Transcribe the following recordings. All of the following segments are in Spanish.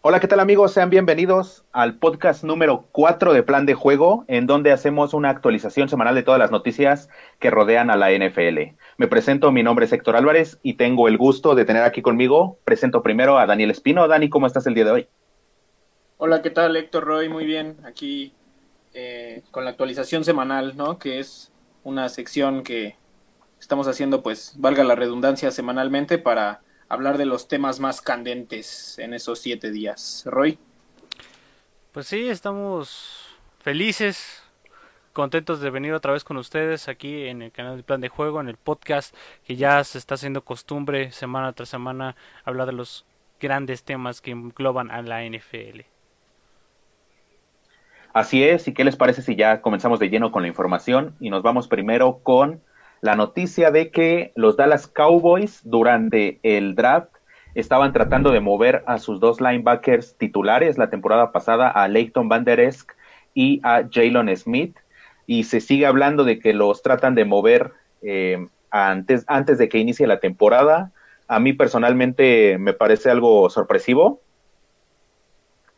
Hola, ¿qué tal amigos? Sean bienvenidos al podcast número 4 de Plan de Juego, en donde hacemos una actualización semanal de todas las noticias que rodean a la NFL. Me presento, mi nombre es Héctor Álvarez y tengo el gusto de tener aquí conmigo, presento primero a Daniel Espino. Dani, ¿cómo estás el día de hoy? Hola, ¿qué tal Héctor Roy? Muy bien, aquí eh, con la actualización semanal, ¿no? Que es una sección que estamos haciendo, pues, valga la redundancia, semanalmente para hablar de los temas más candentes en esos siete días. Roy. Pues sí, estamos felices, contentos de venir otra vez con ustedes aquí en el canal de Plan de Juego, en el podcast que ya se está haciendo costumbre semana tras semana hablar de los grandes temas que engloban a la NFL. Así es, ¿y qué les parece si ya comenzamos de lleno con la información y nos vamos primero con la noticia de que los Dallas Cowboys durante el draft estaban tratando de mover a sus dos linebackers titulares la temporada pasada, a Leighton Van Der Esk y a Jalen Smith, y se sigue hablando de que los tratan de mover eh, antes, antes de que inicie la temporada. A mí personalmente me parece algo sorpresivo,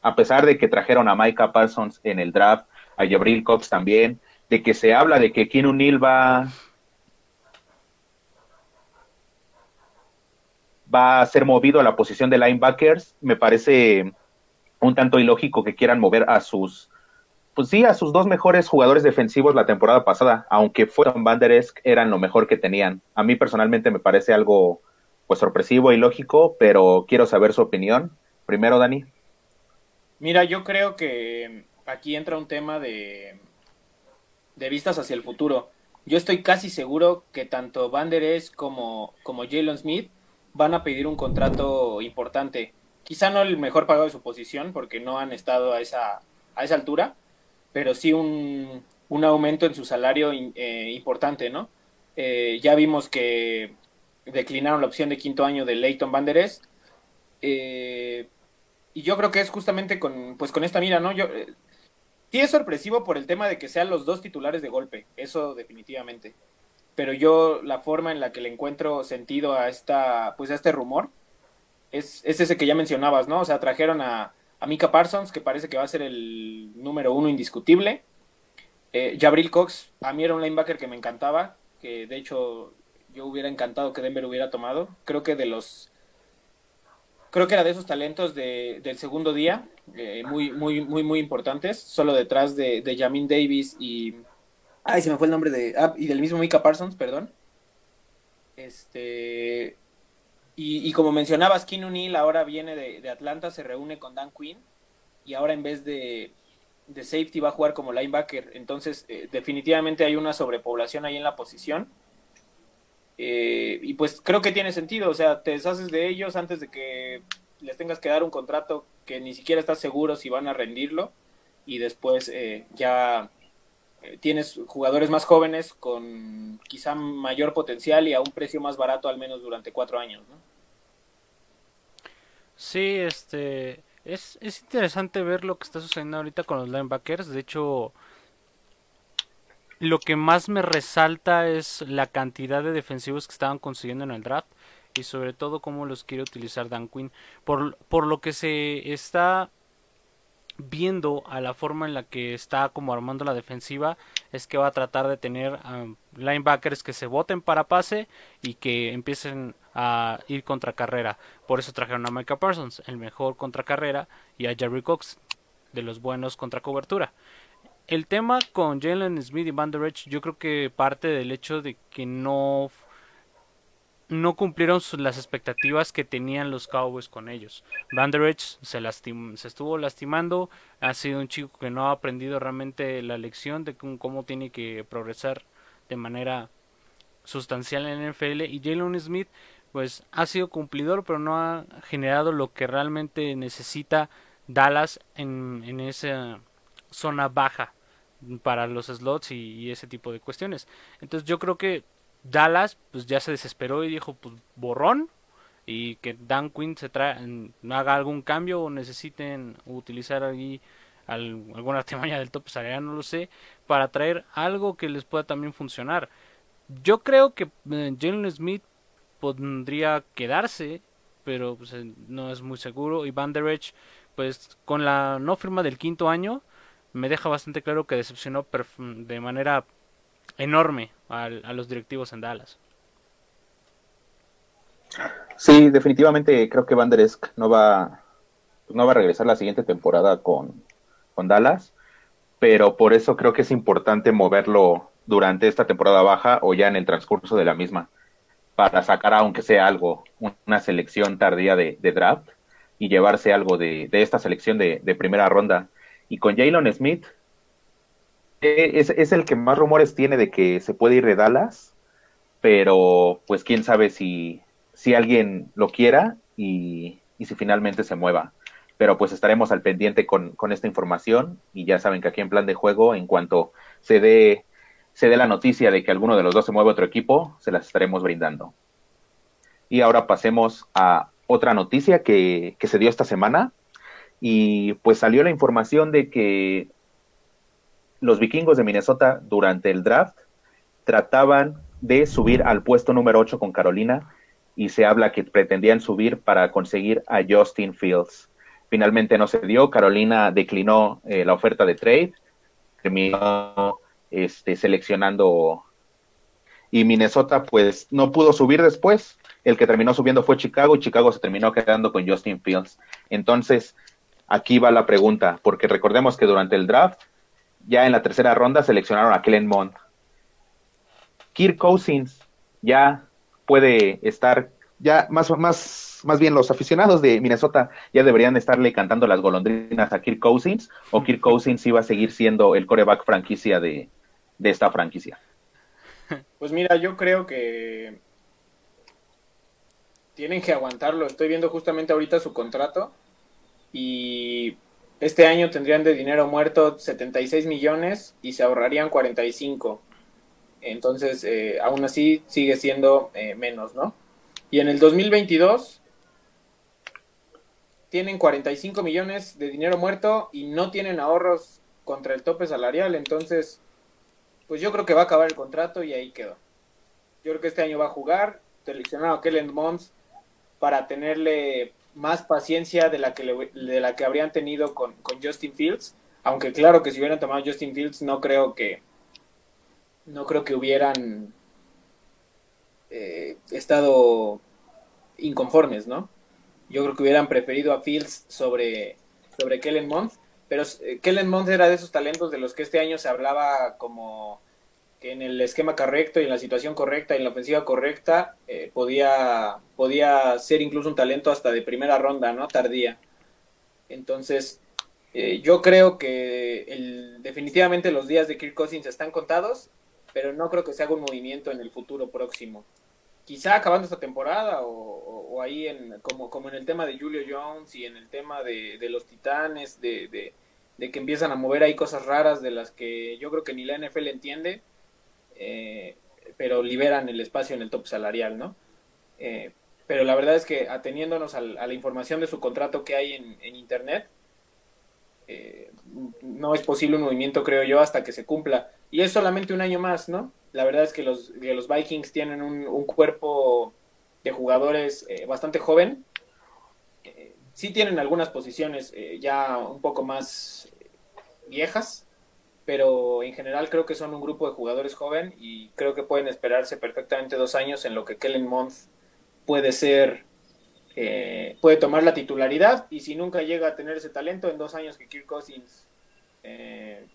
a pesar de que trajeron a Micah Parsons en el draft, a Jabril Cox también, de que se habla de que Keanu Neal va va a ser movido a la posición de linebackers. Me parece un tanto ilógico que quieran mover a sus, pues sí, a sus dos mejores jugadores defensivos la temporada pasada, aunque fueron Van Der Esk, eran lo mejor que tenían. A mí personalmente me parece algo pues sorpresivo y lógico, pero quiero saber su opinión. Primero, Dani. Mira, yo creo que aquí entra un tema de, de vistas hacia el futuro. Yo estoy casi seguro que tanto Van Der Esk como, como Jalen Smith van a pedir un contrato importante. Quizá no el mejor pagado de su posición, porque no han estado a esa, a esa altura, pero sí un, un aumento en su salario eh, importante, ¿no? Eh, ya vimos que declinaron la opción de quinto año de Leighton Van Der eh, y yo creo que es justamente con, pues con esta mira, ¿no? Yo, sí es sorpresivo por el tema de que sean los dos titulares de golpe, eso definitivamente pero yo la forma en la que le encuentro sentido a esta, pues a este rumor, es, ese que ya mencionabas, ¿no? O sea, trajeron a, a Mika Parsons, que parece que va a ser el número uno indiscutible. Eh, Jabril Cox, a mí era un linebacker que me encantaba, que de hecho yo hubiera encantado que Denver hubiera tomado. Creo que de los creo que era de esos talentos de, del segundo día, eh, muy, muy, muy, muy importantes, solo detrás de, de Jamin Davis y, Ay, se me fue el nombre de. Ah, y del mismo Mika Parsons, perdón. Este. Y, como mencionabas, Keanu Neal ahora viene de, Atlanta, se reúne con Dan Quinn. Y ahora en vez de, de safety va a jugar como linebacker. Entonces, eh, definitivamente hay una sobrepoblación ahí en la posición. Eh, y pues creo que tiene sentido. O sea, te deshaces de ellos antes de que les tengas que dar un contrato que ni siquiera estás seguro si van a rendirlo. Y después eh, ya tienes jugadores más jóvenes con quizá mayor potencial y a un precio más barato al menos durante cuatro años, ¿no? Sí, este es, es interesante ver lo que está sucediendo ahorita con los linebackers. De hecho, lo que más me resalta es la cantidad de defensivos que estaban consiguiendo en el draft y sobre todo cómo los quiere utilizar Dan Quinn. Por, por lo que se está viendo a la forma en la que está como armando la defensiva es que va a tratar de tener linebackers que se voten para pase y que empiecen a ir contra carrera. Por eso trajeron a Micah Parsons, el mejor contra carrera, y a Jerry Cox, de los buenos contra cobertura. El tema con Jalen Smith y Van Der yo creo que parte del hecho de que no no cumplieron las expectativas que tenían los Cowboys con ellos. Van Der se, se estuvo lastimando, ha sido un chico que no ha aprendido realmente la lección de cómo tiene que progresar de manera sustancial en el NFL y Jalen Smith pues ha sido cumplidor pero no ha generado lo que realmente necesita Dallas en esa zona baja para los slots y ese tipo de cuestiones. Entonces yo creo que Dallas pues ya se desesperó y dijo pues borrón y que Dan Quinn se haga algún cambio o necesiten utilizar ahí alguna artimaña del top salarial, no lo sé, para traer algo que les pueda también funcionar. Yo creo que eh, Jalen Smith podría quedarse, pero pues, eh, no es muy seguro. Y Van Der pues con la no firma del quinto año, me deja bastante claro que decepcionó de manera enorme a, a los directivos en Dallas. Sí, definitivamente creo que Van der Esk no va, no va a regresar la siguiente temporada con, con Dallas, pero por eso creo que es importante moverlo durante esta temporada baja o ya en el transcurso de la misma, para sacar aunque sea algo, una selección tardía de, draft y llevarse algo de, esta selección de, primera ronda. Y con Jalen Smith, es, es, el que más rumores tiene de que se puede ir de Dallas, pero pues quién sabe si, si alguien lo quiera y, si finalmente se mueva. Pero pues estaremos al pendiente con, esta información y ya saben que aquí en plan de juego, en cuanto se dé, se dé la noticia de que alguno de los dos se mueve a otro equipo, se las estaremos brindando. Y ahora pasemos a otra noticia que, que se dio esta semana y pues salió la información de que los vikingos de Minnesota durante el draft trataban de subir al puesto número 8 con Carolina y se habla que pretendían subir para conseguir a Justin Fields. Finalmente no se dio, Carolina declinó eh, la oferta de trade, terminó este, seleccionando y Minnesota pues no pudo subir después. El que terminó subiendo fue Chicago y Chicago se terminó quedando con Justin Fields. Entonces, aquí va la pregunta, porque recordemos que durante el draft, ya en la tercera ronda seleccionaron a Kellen Mond. Kirk Cousins ya puede estar ya más, más, más bien los aficionados de Minnesota ya deberían estarle cantando las golondrinas a Kirk Cousins o Kirk Cousins iba a seguir siendo el coreback franquicia de, de esta franquicia. Pues mira, yo creo que tienen que aguantarlo. Estoy viendo justamente ahorita su contrato y este año tendrían de dinero muerto 76 millones y se ahorrarían 45. Entonces, eh, aún así sigue siendo eh, menos, ¿no? Y en el 2022 tienen 45 millones de dinero muerto y no tienen ahorros contra el tope salarial. Entonces, pues yo creo que va a acabar el contrato y ahí quedó. Yo creo que este año va a jugar. Seleccionado a Kellen Mons para tenerle más paciencia de la que, de la que habrían tenido con, con Justin Fields. Aunque claro que si hubieran tomado Justin Fields, no creo que, no creo que hubieran eh, estado inconformes, ¿no? Yo creo que hubieran preferido a Fields sobre, sobre Kellen Mond, pero eh, Kellen Mond era de esos talentos de los que este año se hablaba como que en el esquema correcto y en la situación correcta y en la ofensiva correcta eh, podía, podía ser incluso un talento hasta de primera ronda, ¿no? Tardía. Entonces, yo creo que el, definitivamente los días de Kirk Cousins están contados pero no creo que se haga un movimiento en el futuro próximo. Quizá acabando esta temporada o, ahí en, como, como en el tema de Julio Jones y en el tema de, los titanes, de, que empiezan a mover ahí cosas raras de las que yo creo que ni la NFL entiende, eh, pero liberan el espacio en el top salarial, ¿no? Eh, pero la verdad es que ateniéndonos a, la información de su contrato que hay en, Internet, eh, no es posible un movimiento, creo yo, hasta que se cumpla. Y es solamente un año más, ¿no? La verdad es que los, los Vikings tienen un, cuerpo de jugadores bastante joven. Sí tienen algunas posiciones ya un poco más viejas, pero en general creo que son un grupo de jugadores joven y creo que pueden esperarse perfectamente dos años en lo que Kellen Month puede ser eh, puede tomar la titularidad y si nunca llega a tener ese talento, en dos años que Kirk Cousins eh,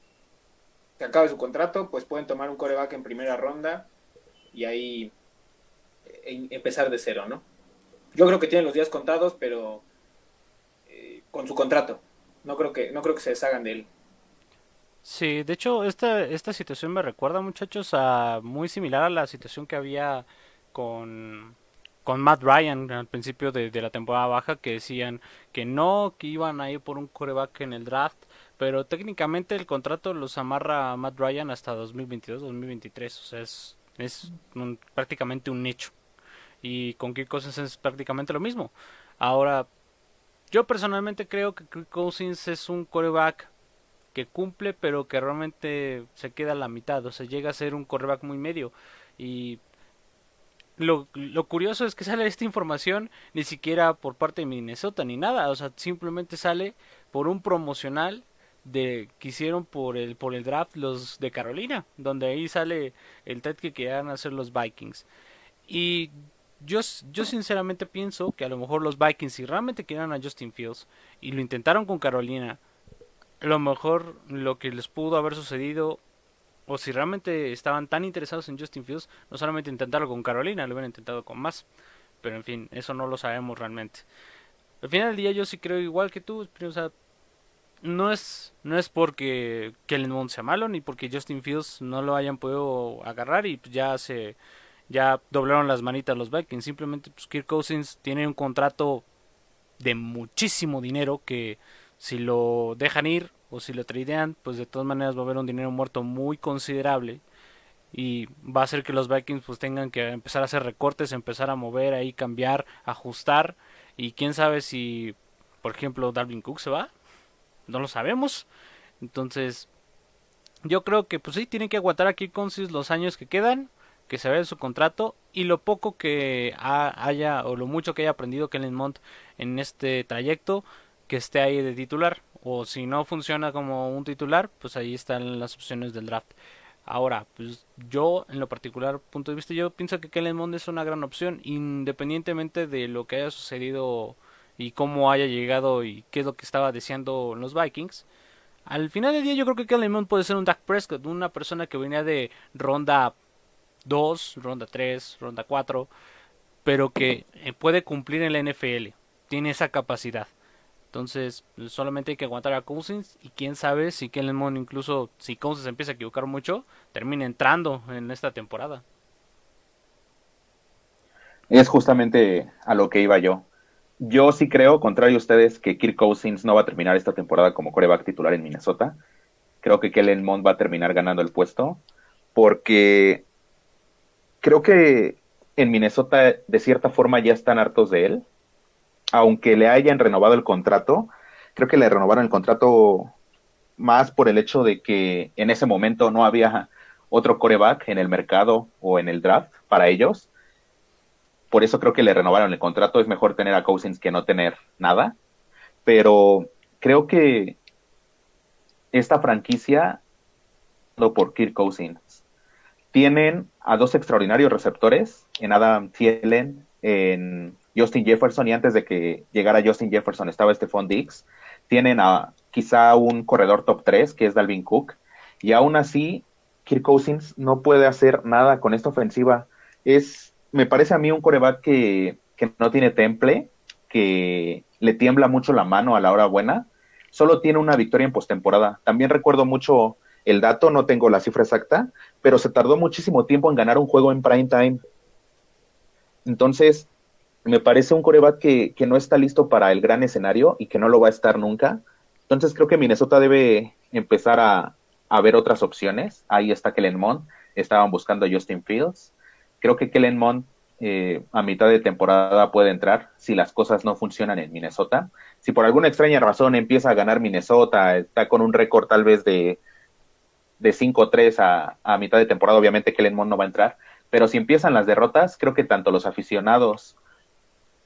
acabe su contrato, pues pueden tomar un coreback en primera ronda y ahí eh, empezar de cero, ¿no? Yo creo que tienen los días contados, pero con su contrato. No creo que, no creo que se deshagan de él. Sí, de hecho, esta, esta situación me recuerda, muchachos, a muy similar a la situación que había con con Matt Ryan al principio de, la temporada baja que decían que no, que iban a ir por un coreback en el draft, pero técnicamente el contrato los amarra a Matt Ryan hasta 2022-2023, o sea, es, es prácticamente un hecho. Y con Kirk Cousins es prácticamente lo mismo. Ahora, yo personalmente creo que Kirk Cousins es un coreback que cumple, pero que realmente se queda a la mitad, o sea, llega a ser un coreback muy medio. Y lo, lo, curioso es que sale esta información ni siquiera por parte de Minnesota ni nada, o sea, simplemente sale por un promocional de que hicieron por el por el draft los de Carolina, donde ahí sale el TED que querían hacer los Vikings. Y yo, yo sinceramente pienso que a lo mejor los Vikings si realmente querían a Justin Fields y lo intentaron con Carolina, lo mejor lo que les pudo haber sucedido o si realmente estaban tan interesados en Justin Fields, no solamente intentarlo con Carolina, lo hubieran intentado con más. Pero en fin, eso no lo sabemos realmente. Al final del día yo sí creo igual que tú, o sea, no es no es porque Kellen Mond sea malo ni porque Justin Fields no lo hayan podido agarrar y ya se ya doblaron las manitas los Vikings, simplemente pues Kirk Cousins tiene un contrato de muchísimo dinero que si lo dejan ir o si lo tradean, pues de todas maneras va a haber un dinero muerto muy considerable y va a hacer que los Vikings pues tengan que empezar a hacer recortes, empezar a mover ahí, cambiar, ajustar. Y quién sabe si por ejemplo Dalvin Cook se va, no lo sabemos. Entonces, yo creo que pues sí tienen que aguantar aquí con los años que quedan, que se vea su contrato y lo poco que haya o lo mucho que haya aprendido Kellen Mont en este trayecto que esté ahí de titular o si no funciona como un titular, pues ahí están las opciones del draft. Ahora, pues yo en lo particular punto de vista yo pienso que Kellen Mond es una gran opción independientemente de lo que haya sucedido y cómo haya llegado y qué es lo que estaba deseando los Vikings. Al final del día yo creo que Kellen Mond puede ser un Dak Prescott, una persona que venía de ronda 2, ronda 3, ronda 4, pero que eh, puede cumplir en la NFL. Tiene esa capacidad. Entonces, pues, solamente hay que aguantar a Cousins y quién sabe si Kellen Mond incluso si Cousins empieza a equivocar mucho, termina entrando en esta temporada. Es justamente a lo que iba yo. Yo sí creo, contrario a ustedes, que Kirk Cousins no va a terminar esta temporada como coreback titular en Minnesota. Creo que Kellen Mond va a terminar ganando el puesto porque creo que en Minnesota de cierta forma ya están hartos de él aunque le hayan renovado el contrato, creo que le renovaron el contrato más por el hecho de que en ese momento no había otro coreback en el mercado o en el draft para ellos. Por eso creo que le renovaron el contrato. Es mejor tener a Cousins que no tener nada. Pero creo que esta franquicia, por Kirk Cousins, tienen a dos extraordinarios receptores, en Adam Thielen, en Justin Jefferson y antes de que llegara Justin Jefferson estaba Stephon Diggs. Tienen a quizá un corredor top 3 que es Dalvin Cook y aún así Kirk Cousins no puede hacer nada con esta ofensiva. Es, me parece a mí un coreback que, que no tiene temple, que le tiembla mucho la mano a la hora buena. Solo tiene una victoria en postemporada. También recuerdo mucho el dato, no tengo la cifra exacta, pero se tardó muchísimo tiempo en ganar un juego en prime time. Entonces, me parece un coreback que, que, no está listo para el gran escenario y que no lo va a estar nunca. Entonces creo que Minnesota debe empezar a, a ver otras opciones. Ahí está Kellen Mond, estaban buscando a Justin Fields. Creo que Kellen Mond eh, a mitad de temporada puede entrar si las cosas no funcionan en Minnesota. Si por alguna extraña razón empieza a ganar Minnesota, está con un récord tal vez de, de 5-3 a, a mitad de temporada, obviamente Kellen Mond no va a entrar. Pero si empiezan las derrotas, creo que tanto los aficionados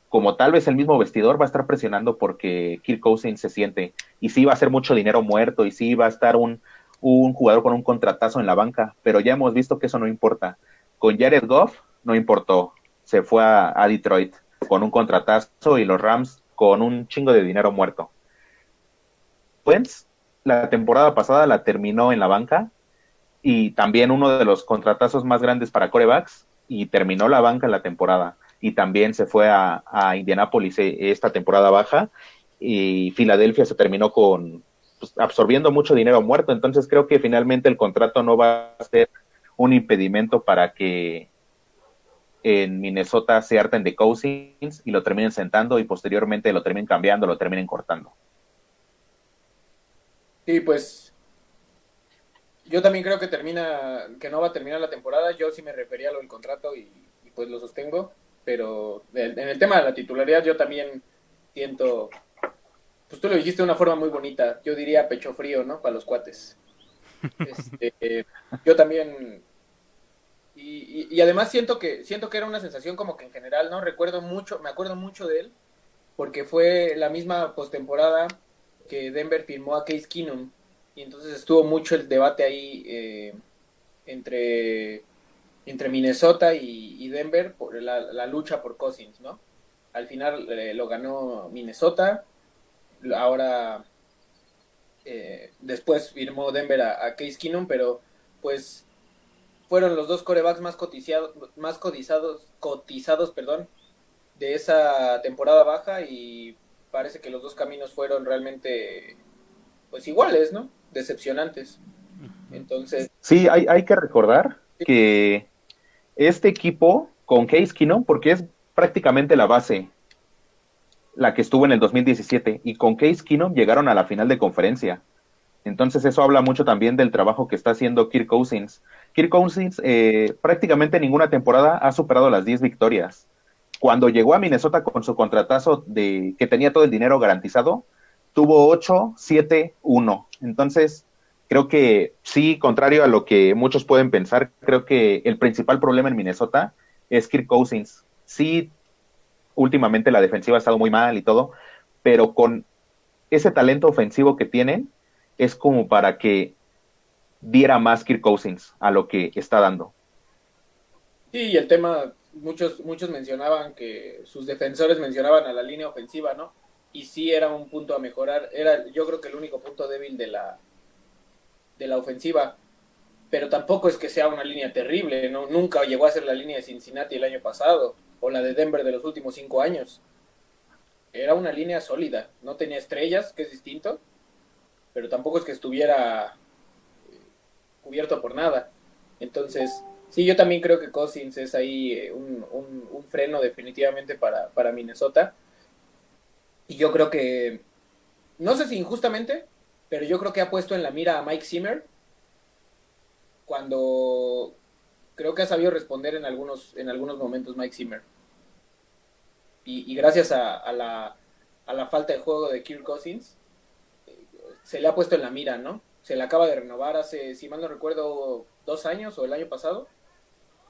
como tal vez el mismo vestidor va a estar presionando porque Kirk Cousins se siente y sí va a ser mucho dinero muerto y sí va a estar un, un jugador con un contratazo en la banca, pero ya hemos visto que eso no importa. Con Jared Goff no importó, se fue a, Detroit con un contratazo y los Rams con un chingo de dinero muerto. Pues la temporada pasada la terminó en la banca y también uno de los contratazos más grandes para corebacks y terminó la banca en la temporada y también se fue a, a Indianápolis eh, esta temporada baja y Filadelfia se terminó con pues, absorbiendo mucho dinero muerto. Entonces creo que finalmente el contrato no va a ser un impedimento para que en Minnesota se harten de Cousins y lo terminen sentando y posteriormente lo terminen cambiando, lo terminen cortando. Sí, pues yo también creo que termina, que no va a terminar la temporada. Yo sí me refería a lo del contrato y pues lo sostengo pero en el tema de la titularidad yo también siento, pues tú lo dijiste de una forma muy bonita, yo diría pecho frío, ¿no? Para los cuates. Este, yo también Y, además siento que siento que era una sensación como que en general, ¿no? Recuerdo mucho, me acuerdo mucho de él, porque fue la misma postemporada que Denver firmó a Case Keenum. Y entonces estuvo mucho el debate ahí eh, entre, entre Minnesota y, Denver por la, lucha por Cousins, ¿no? Al final eh, lo ganó Minnesota, ahora eh, después firmó Denver a, a Case Keenum, pero pues fueron los dos corebacks más cotizados, más cotizados, cotizados, perdón, de esa temporada baja y parece que los dos caminos fueron realmente pues iguales, ¿no? Decepcionantes. Entonces. Sí, hay, hay que recordar que este equipo con Case Keenum, porque es prácticamente la base, la que estuvo en el 2017, y con Case Keenum llegaron a la final de conferencia. Entonces eso habla mucho también del trabajo que está haciendo Kirk Cousins. Kirk Cousins eh, prácticamente ninguna temporada ha superado las 10 victorias. Cuando llegó a Minnesota con su contratazo de que tenía todo el dinero garantizado, tuvo 8, 7, 1. Entonces, creo que sí, contrario a lo que muchos pueden pensar, creo que el principal problema en Minnesota es Kirk Cousins. Sí, últimamente la defensiva ha estado muy mal y todo, pero con ese talento ofensivo que tienen, es como para que diera más Kirk Cousins a lo que está dando. Sí, y el tema, muchos, muchos mencionaban que sus defensores mencionaban a la línea ofensiva, ¿no? Y sí era un punto a mejorar, era yo creo que el único punto débil de la, de la ofensiva, pero tampoco es que sea una línea terrible, ¿no? Nunca llegó a ser la línea de Cincinnati el año pasado, o la de Denver de los últimos cinco años. Era una línea sólida, no tenía estrellas, que es distinto, pero tampoco es que estuviera cubierto por nada. Entonces, sí, yo también creo que Cousins es ahí eh, un, freno definitivamente para Minnesota. Y yo creo que, no sé si injustamente, pero yo creo que ha puesto en la mira a Mike Zimmer cuando creo que ha sabido responder en algunos, en algunos momentos Mike Zimmer. Y, gracias a, la, a la falta de juego de Kirk Cousins, se le ha puesto en la mira, ¿no? se le acaba de renovar hace, si mal no recuerdo, dos años o el año pasado.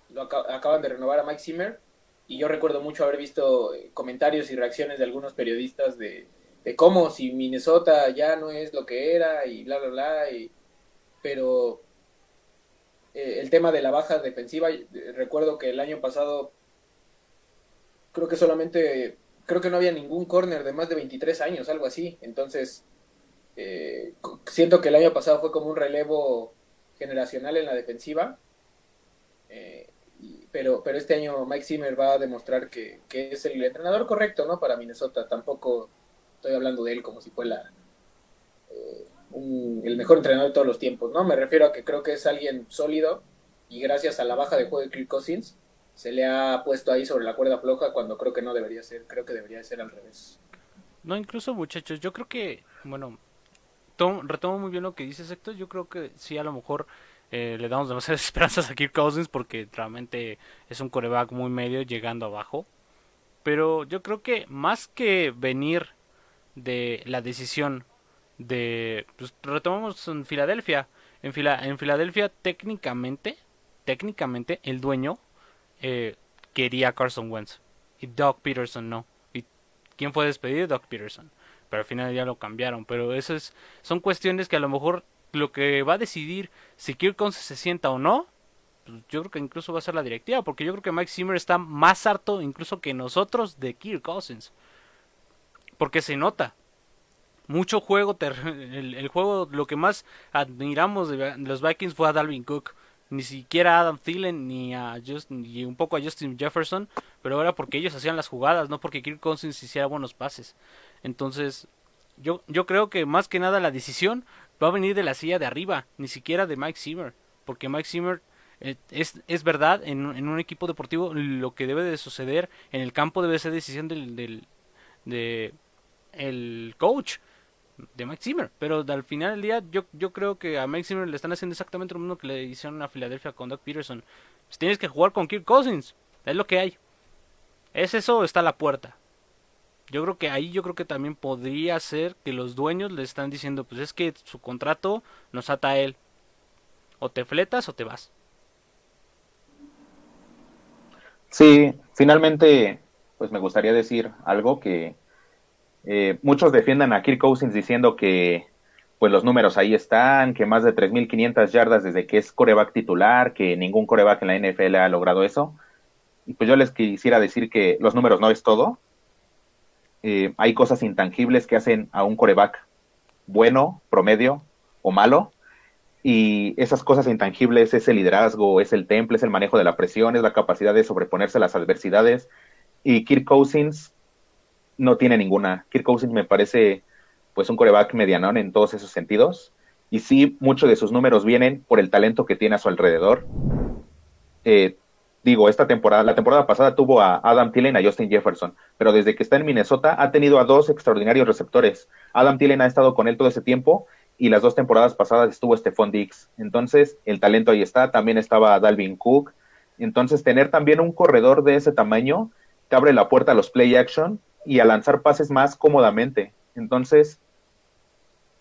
Lo acaban de renovar a Mike Zimmer. Y yo recuerdo mucho haber visto eh, comentarios y reacciones de algunos periodistas de, cómo si Minnesota ya no es lo que era y bla, bla, bla. Y, pero eh, el tema de la baja defensiva, recuerdo que el año pasado creo que solamente, creo que no había ningún corner de más de 23 años, algo así. Entonces, eh, siento que el año pasado fue como un relevo generacional en la defensiva, eh, pero, pero este año Mike Zimmer va a demostrar que, es el entrenador correcto ¿no? para Minnesota. Tampoco estoy hablando de él como si fuera eh, el mejor entrenador de todos los tiempos. ¿no? Me refiero a que creo que es alguien sólido y gracias a la baja de juego de Kirk Cousins se le ha puesto ahí sobre la cuerda floja cuando creo que no debería ser. Creo que debería ser al revés. No, incluso muchachos, yo creo que, bueno, retomo muy bien lo que dice Héctor. Yo creo que sí, a lo mejor eh, le damos demasiadas esperanzas a Kirk Cousins porque realmente es un coreback muy medio llegando abajo. Pero yo creo que más que venir de la decisión de. Pues retomamos en Filadelfia. En, en Filadelfia, técnicamente, técnicamente, el dueño eh, quería Carson Wentz. Y Doug Peterson no. ¿Y quién fue despedido? Doug Peterson pero al final ya lo cambiaron. Pero eso es, son cuestiones que a lo mejor lo que va a decidir si Kirk Cousins se sienta o no, pues yo creo que incluso va a ser la directiva, porque yo creo que Mike Zimmer está más harto incluso que nosotros de Kirk Cousins. Porque se nota. Mucho juego, el, el juego, lo que más admiramos de los Vikings fue a Dalvin Cook ni siquiera a Adam Thielen ni a Just, ni un poco a Justin Jefferson, pero era porque ellos hacían las jugadas, no porque Kirk Cousins hiciera buenos pases. Entonces, yo, yo creo que más que nada la decisión va a venir de la silla de arriba, ni siquiera de Mike Zimmer, porque Mike Zimmer eh, es, es verdad, en, en, un equipo deportivo lo que debe de suceder en el campo debe ser decisión del, del de el coach de Mike Zimmer, pero al final del día yo, yo creo que a Mike Zimmer le están haciendo exactamente lo mismo que le hicieron a Filadelfia con Doug Peterson. Pues tienes que jugar con Kirk Cousins, es lo que hay. Es eso, está a la puerta. Yo creo que ahí yo creo que también podría ser que los dueños le están diciendo, pues es que su contrato nos ata a él. O te fletas o te vas. Sí, finalmente, pues me gustaría decir algo que eh, muchos defiendan a Kirk Cousins diciendo que pues los números ahí están, que más de 3.500 yardas desde que es coreback titular, que ningún coreback en la NFL ha logrado eso. Y pues yo les quisiera decir que los números no es todo. Eh, hay cosas intangibles que hacen a un coreback bueno, promedio o malo. Y esas cosas intangibles es el liderazgo, es el temple, es el manejo de la presión, es la capacidad de sobreponerse a las adversidades. Y Kirk Cousins no tiene ninguna. Kirk Cousins me parece pues un coreback medianón en todos esos sentidos. Y sí, muchos de sus números vienen por el talento que tiene a su alrededor. Eh, digo, esta temporada, la temporada pasada tuvo a Adam Thielen a Justin Jefferson, pero desde que está en Minnesota ha tenido a dos extraordinarios receptores. Adam Thielen ha estado con él todo ese tiempo y las dos temporadas pasadas estuvo Stephon Dix. Entonces, el talento ahí está. También estaba Dalvin Cook. Entonces, tener también un corredor de ese tamaño te abre la puerta a los play action y a lanzar pases más cómodamente. Entonces,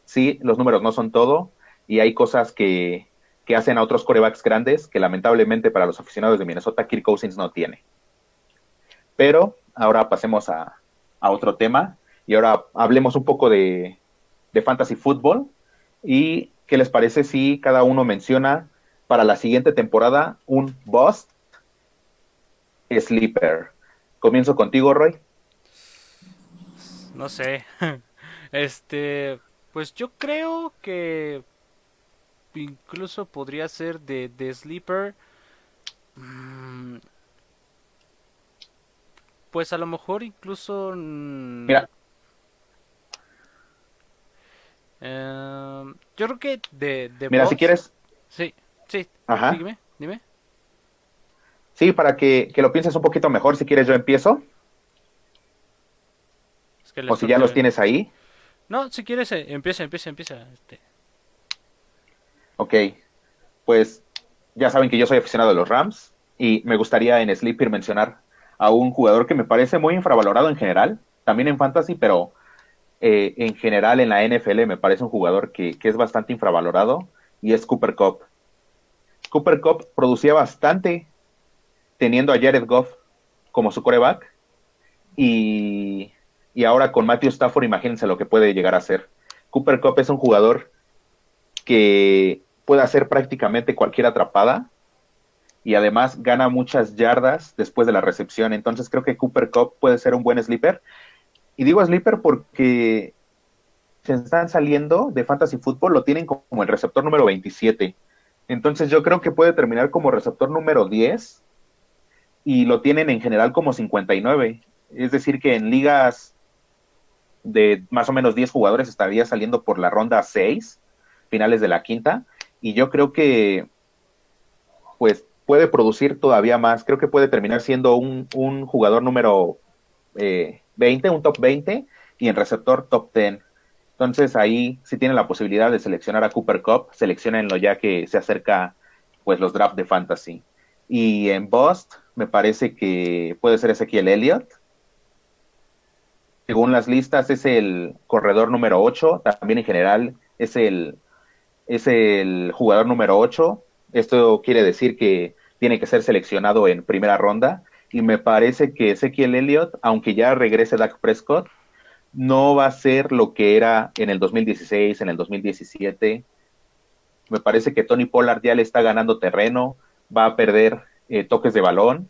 sí, los números no son todo y hay cosas que, que hacen a otros corebacks grandes que lamentablemente para los aficionados de Minnesota Kirk Cousins no tiene. Pero ahora pasemos a, a otro tema y ahora hablemos un poco de, de fantasy fútbol y qué les parece si cada uno menciona para la siguiente temporada un bust sleeper. Comienzo contigo, Roy. No sé. Este, pues yo creo que incluso podría ser de, de Sleeper. Mm, pues a lo mejor incluso... Mira. Em, yo creo que de... de Mira, si quieres, Sí, sí. Ajá. Dime, dime. sí, para que, que lo pienses un poquito mejor, si quieres yo empiezo, que o si ya los tienes ahí. No, si quieres, eh, empieza, empieza, empieza. Este. Ok, pues ya saben que yo soy aficionado a los Rams y me gustaría en Sleeper mencionar a un jugador que me parece muy infravalorado en general, también en Fantasy, pero eh, en general en la NFL me parece un jugador que, que es bastante infravalorado y es Cooper Cup. Cooper Cup producía bastante teniendo a Jared Goff como su coreback y, y ahora con Matthew Stafford imagínense lo que puede llegar a ser. Cooper Cup es un jugador que puede hacer prácticamente cualquier atrapada y además gana muchas yardas después de la recepción. Entonces creo que Cooper Cup puede ser un buen sleeper. Y digo sleeper porque se están saliendo de fantasy fútbol, lo tienen como el receptor número 27. Entonces yo creo que puede terminar como receptor número 10 y lo tienen en general como 59. Es decir, que en ligas de más o menos 10 jugadores estaría saliendo por la ronda 6, finales de la quinta, y yo creo que pues puede producir todavía más. Creo que puede terminar siendo un, un jugador número eh, 20, un top 20, y en receptor top 10. Entonces ahí si tienen la posibilidad de seleccionar a Cooper Cup, seleccionenlo ya que se acerca pues los drafts de fantasy. Y en Bust me parece que puede ser Ezequiel Elliott. Según las listas es el corredor número 8, también en general es el, es el jugador número 8. Esto quiere decir que tiene que ser seleccionado en primera ronda. Y me parece que Ezequiel Elliott, aunque ya regrese Dak Prescott, no va a ser lo que era en el 2016, en el 2017. Me parece que Tony Pollard ya le está ganando terreno, va a perder eh, toques de balón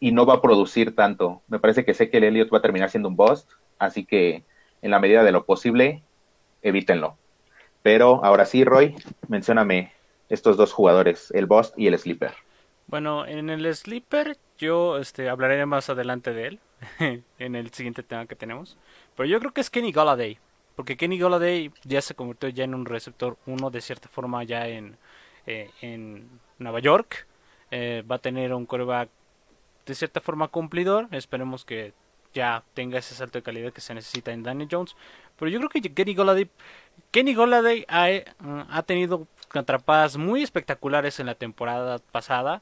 y no va a producir tanto. Me parece que sé que el Elliott va a terminar siendo un bust, así que en la medida de lo posible, evítenlo. Pero ahora sí, Roy, mencióname estos dos jugadores, el bust y el sleeper. Bueno, en el sleeper yo este, hablaré más adelante de él, en el siguiente tema que tenemos. Pero yo creo que es Kenny Golladay, porque Kenny Golladay ya se convirtió ya en un receptor uno de cierta forma ya en, eh, en Nueva York. Eh, va a tener un coreback de cierta forma cumplidor. Esperemos que ya tenga ese salto de calidad que se necesita en Daniel Jones. Pero yo creo que Kenny Golladay, Kenny Golladay ha, ha tenido atrapadas muy espectaculares en la temporada pasada.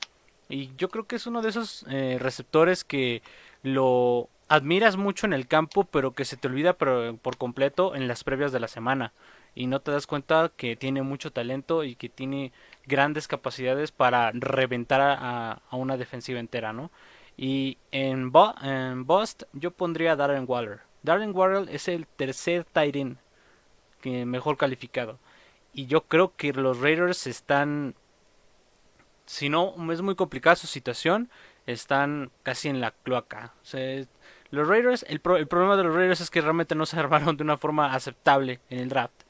Y yo creo que es uno de esos eh, receptores que lo admiras mucho en el campo, pero que se te olvida por, por completo en las previas de la semana. Y no te das cuenta que tiene mucho talento y que tiene grandes capacidades para reventar a, a una defensiva entera, ¿no? Y en, Bust yo pondría a Darren Waller. Darren Waller es el tercer que mejor calificado. Y yo creo que los Raiders están, si no, es muy complicada su situación, están casi en la cloaca. los Raiders, el, el, problema de los Raiders es que realmente no se armaron de una forma aceptable en el draft.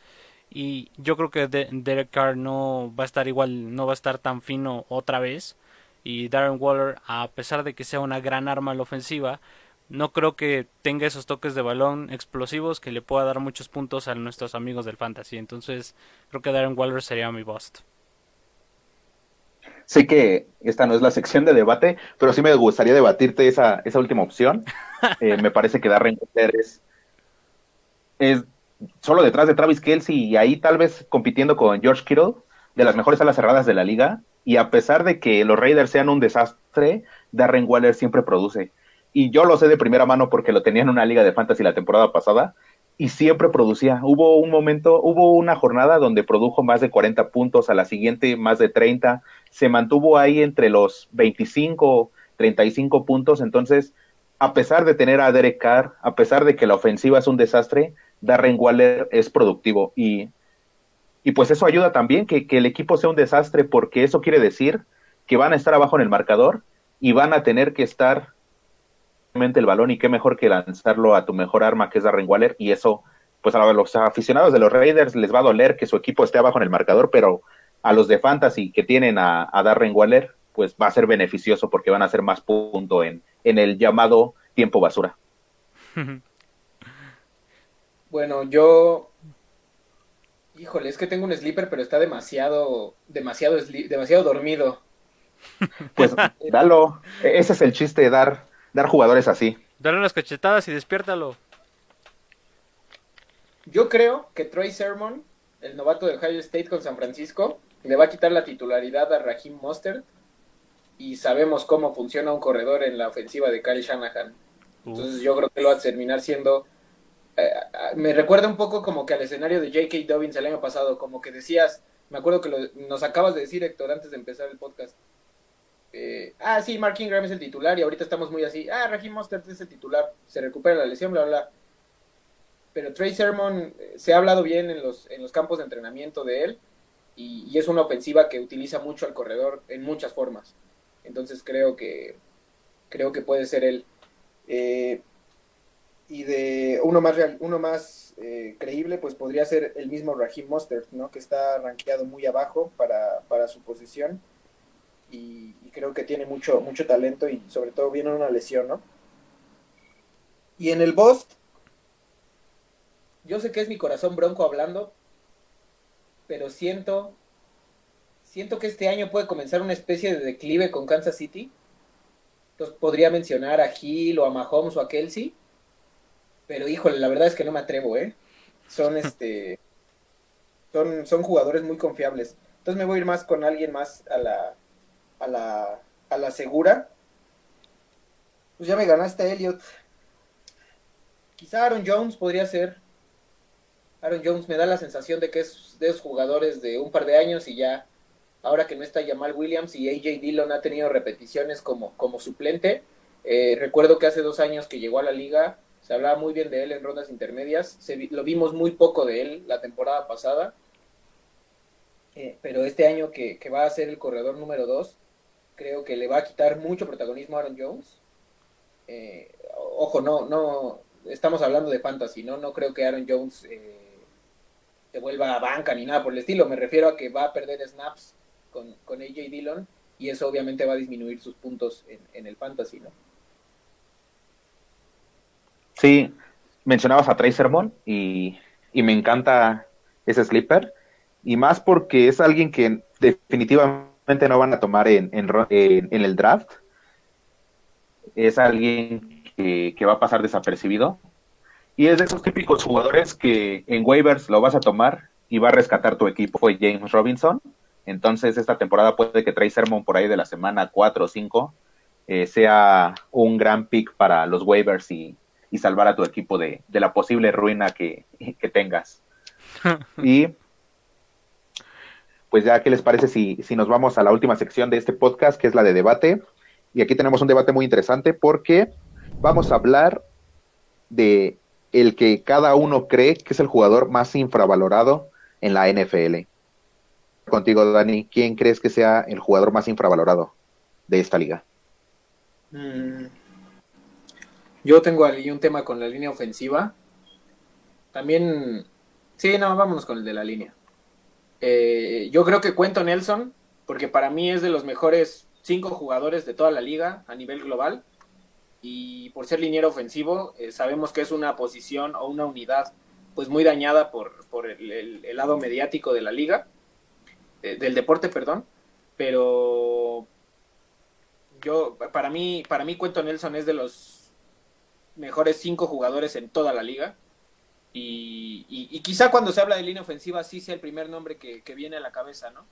Y yo creo que Derek Carr no va a estar igual, no va a estar tan fino otra vez. Y Darren Waller, a pesar de que sea una gran arma en la ofensiva, no creo que tenga esos toques de balón explosivos que le pueda dar muchos puntos a nuestros amigos del fantasy. Entonces, creo que Darren Waller sería mi bust. Sé que esta no es la sección de debate, pero sí me gustaría debatirte esa, esa última opción. Eh, me parece que Darren Waller es, es solo detrás de Travis Kelsey y ahí tal vez compitiendo con George Kittle, de las mejores alas cerradas de la liga. Y a pesar de que los Raiders sean un desastre, Darren Waller siempre produce. Y yo lo sé de primera mano porque lo tenía en una liga de fantasy la temporada pasada y siempre producía. Hubo un momento, hubo una jornada donde produjo más de 40 puntos, a la siguiente más de 30, se mantuvo ahí entre los 25, 35 puntos. Entonces, a pesar de tener a Derek Carr, a pesar de que la ofensiva es un desastre, Darren Waller es productivo y, y pues eso ayuda también que, que el equipo sea un desastre porque eso quiere decir que van a estar abajo en el marcador y van a tener que estar el balón y qué mejor que lanzarlo a tu mejor arma que es Darren Waller y eso pues a los aficionados de los Raiders les va a doler que su equipo esté abajo en el marcador pero a los de fantasy que tienen a, a Darren Waller pues va a ser beneficioso porque van a hacer más punto en, en el llamado tiempo basura. Bueno, yo. Híjole, es que tengo un sleeper, pero está demasiado, demasiado, demasiado dormido. Pues dalo. E-, ese es el chiste de dar, dar jugadores así. Dale unas cachetadas y despiértalo. Yo creo que Troy Sermon, el novato de Ohio State con San Francisco, le va a quitar la titularidad a Raheem Mostert. Y sabemos cómo funciona un corredor en la ofensiva de Kyle Shanahan. Entonces yo creo que lo va a terminar siendo me recuerda un poco como que al escenario de J.K. Dobbins el año pasado, como que decías, me acuerdo que nos acabas de decir, Héctor, antes de empezar el podcast. Eh, ah, sí, Mark Ingram es el titular y ahorita estamos muy así. Ah, Raheem Mostert es el titular, se recupera la lesión, bla, bla. Pero Trey Sermon, eh, se ha hablado bien en los, en los campos de entrenamiento de él y, y, es una ofensiva que utiliza mucho al corredor en muchas formas. Entonces creo que, creo que puede ser él. Eh, y de uno más real, uno más eh, creíble, pues podría ser el mismo Raheem Mostert, ¿no? Que está rankeado muy abajo para, para su posición y, creo que tiene mucho, mucho talento y sobre todo viene una lesión, ¿no? Y en el Bost, yo sé que es mi corazón bronco hablando, pero siento, siento que este año puede comenzar una especie de declive con Kansas City. Entonces podría mencionar a Gil o a Mahomes o a Kelsey pero híjole, la verdad es que no me atrevo, ¿eh? Son este. Son, son jugadores muy confiables. Entonces me voy a ir más con alguien más a la. a la. a la segura. Pues ya me ganaste, Elliot. Quizá Aaron Jones podría ser. Aaron Jones me da la sensación de que es de esos jugadores de un par de años y ya. Ahora que no está Jamal Williams y AJ Dillon ha tenido repeticiones como, como suplente. Eh, recuerdo que hace dos años que llegó a la liga se hablaba muy bien de él en rondas intermedias, lo vimos muy poco de él la temporada pasada, eh, pero este año que, va a ser el corredor número 2, creo que le va a quitar mucho protagonismo a Aaron Jones. Eh, ojo, no, no, estamos hablando de fantasy, ¿no? No creo que Aaron Jones eh, se vuelva a banca ni nada por el estilo, me refiero a que va a perder snaps con, con AJ Dillon y eso obviamente va a disminuir sus puntos en, en el fantasy, ¿no? Sí, mencionabas a Trey Sermon y, me encanta ese sleeper. Y más porque es alguien que definitivamente no van a tomar en, en, el draft. Es alguien que, va a pasar desapercibido. Y es de esos típicos jugadores que en waivers lo vas a tomar y va a rescatar tu equipo. Fue James Robinson. Entonces esta temporada puede que Trey Sermon por ahí de la semana 4 o 5 eh, sea un gran pick para los waivers y, y salvar a tu equipo de, la posible ruina que, tengas. y pues ya, ¿qué les parece si, si nos vamos a la última sección de este podcast, que es la de debate? y aquí tenemos un debate muy interesante porque vamos a hablar de el que cada uno cree que es el jugador más infravalorado en la NFL. Contigo, Dani, ¿quién crees que sea el jugador más infravalorado de esta liga? Mm. Yo tengo ahí un tema con la línea ofensiva. También, sí, no, vámonos con el de la línea. Eh, yo creo que cuento Nelson, porque para mí es de los mejores cinco jugadores de toda la liga a nivel global. Y por ser liniero ofensivo, eh, sabemos que es una posición o una unidad pues muy dañada por, el, lado mediático de la liga, eh, del deporte, perdón. Pero yo, para mí, para mí Cuento Nelson es de los mejores cinco jugadores en toda la liga. Y, quizá cuando se habla de línea ofensiva sí sea el primer nombre que, viene a la cabeza, ¿no?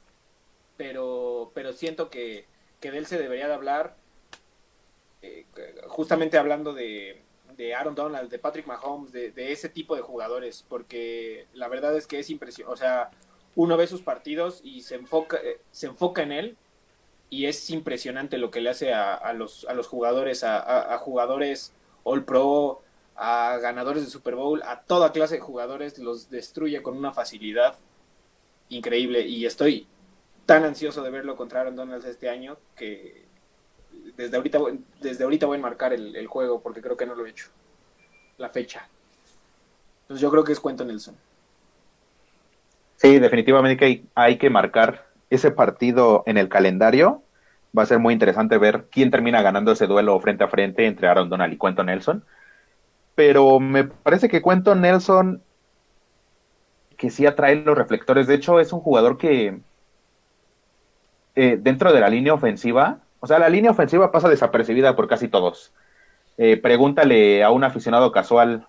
Pero, pero siento que, de él se debería de hablar, eh, justamente hablando de, de, Aaron Donald, de Patrick Mahomes, de, ese tipo de jugadores, porque la verdad es que es impresionante, o sea, uno ve sus partidos y se enfoca, eh, se enfoca en él y es impresionante lo que le hace a, los, a los jugadores, a, a jugadores All Pro, a ganadores de Super Bowl, a toda clase de jugadores, los destruye con una facilidad increíble y estoy tan ansioso de verlo contra Aaron Donalds este año que desde ahorita, desde ahorita voy a marcar el, juego porque creo que no lo he hecho. La fecha. Entonces yo creo que es Cuento Nelson. Sí, definitivamente hay que marcar ese partido en el calendario. Va a ser muy interesante ver quién termina ganando ese duelo frente a frente entre Aaron Donald y Cuento Nelson pero me parece que Cuento Nelson que sí atrae los reflectores. De hecho, es un jugador que eh, dentro de la línea ofensiva, o sea, la línea ofensiva pasa desapercibida por casi todos. Eh, pregúntale a un aficionado casual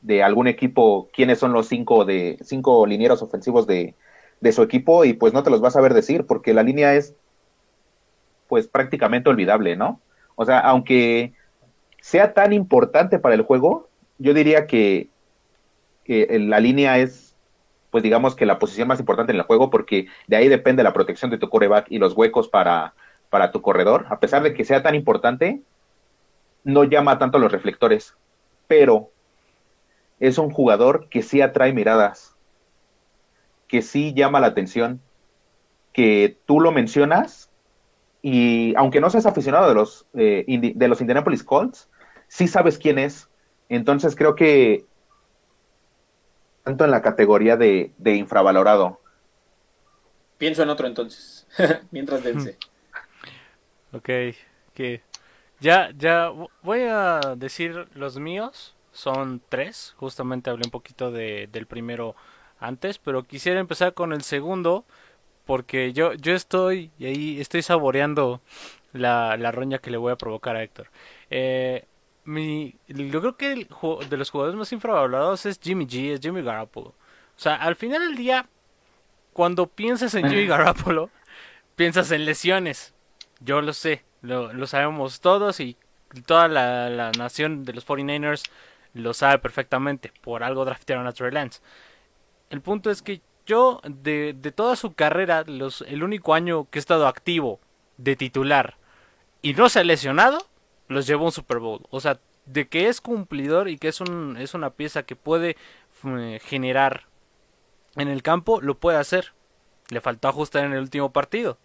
de algún equipo quiénes son los cinco de cinco linieros ofensivos de, de su equipo y pues no te los vas a ver decir porque la línea es pues prácticamente olvidable, ¿no? O sea, aunque sea tan importante para el juego, yo diría que, la línea es, pues digamos que la posición más importante en el juego, porque de ahí depende la protección de tu coreback y los huecos para, para tu corredor. A pesar de que sea tan importante, no llama tanto los reflectores, pero es un jugador que sí atrae miradas, que sí llama la atención, que tú lo mencionas y aunque no seas aficionado de los, eh, de los Indianapolis Colts, sí sabes quién es. Entonces creo que tanto en la categoría de, infravalorado. Pienso en otro entonces, mientras dense. Ok, que ya, ya voy a decir los míos, son tres, justamente hablé un poquito de, del primero antes, pero quisiera empezar con el segundo, porque yo, yo estoy, y ahí estoy saboreando la, la roña que le voy a provocar a Héctor. Eh, mi, yo creo que el, de los jugadores más infravalorados es Jimmy G, es Jimmy Garoppolo. O sea, al final del día, cuando piensas en Jimmy Garoppolo, piensas en lesiones. Yo lo sé, lo, lo sabemos todos y toda la, la, nación de los 49ers lo sabe perfectamente. Por algo draftearon a Trey Lance. El punto es que yo, de, de toda su carrera, los, el único año que he estado activo de titular y no se ha lesionado, los llevó a un Super Bowl. O sea, de que es cumplidor y que es, un, es una pieza que puede eh, generar en el campo, lo puede hacer. Le faltó ajustar en el último partido.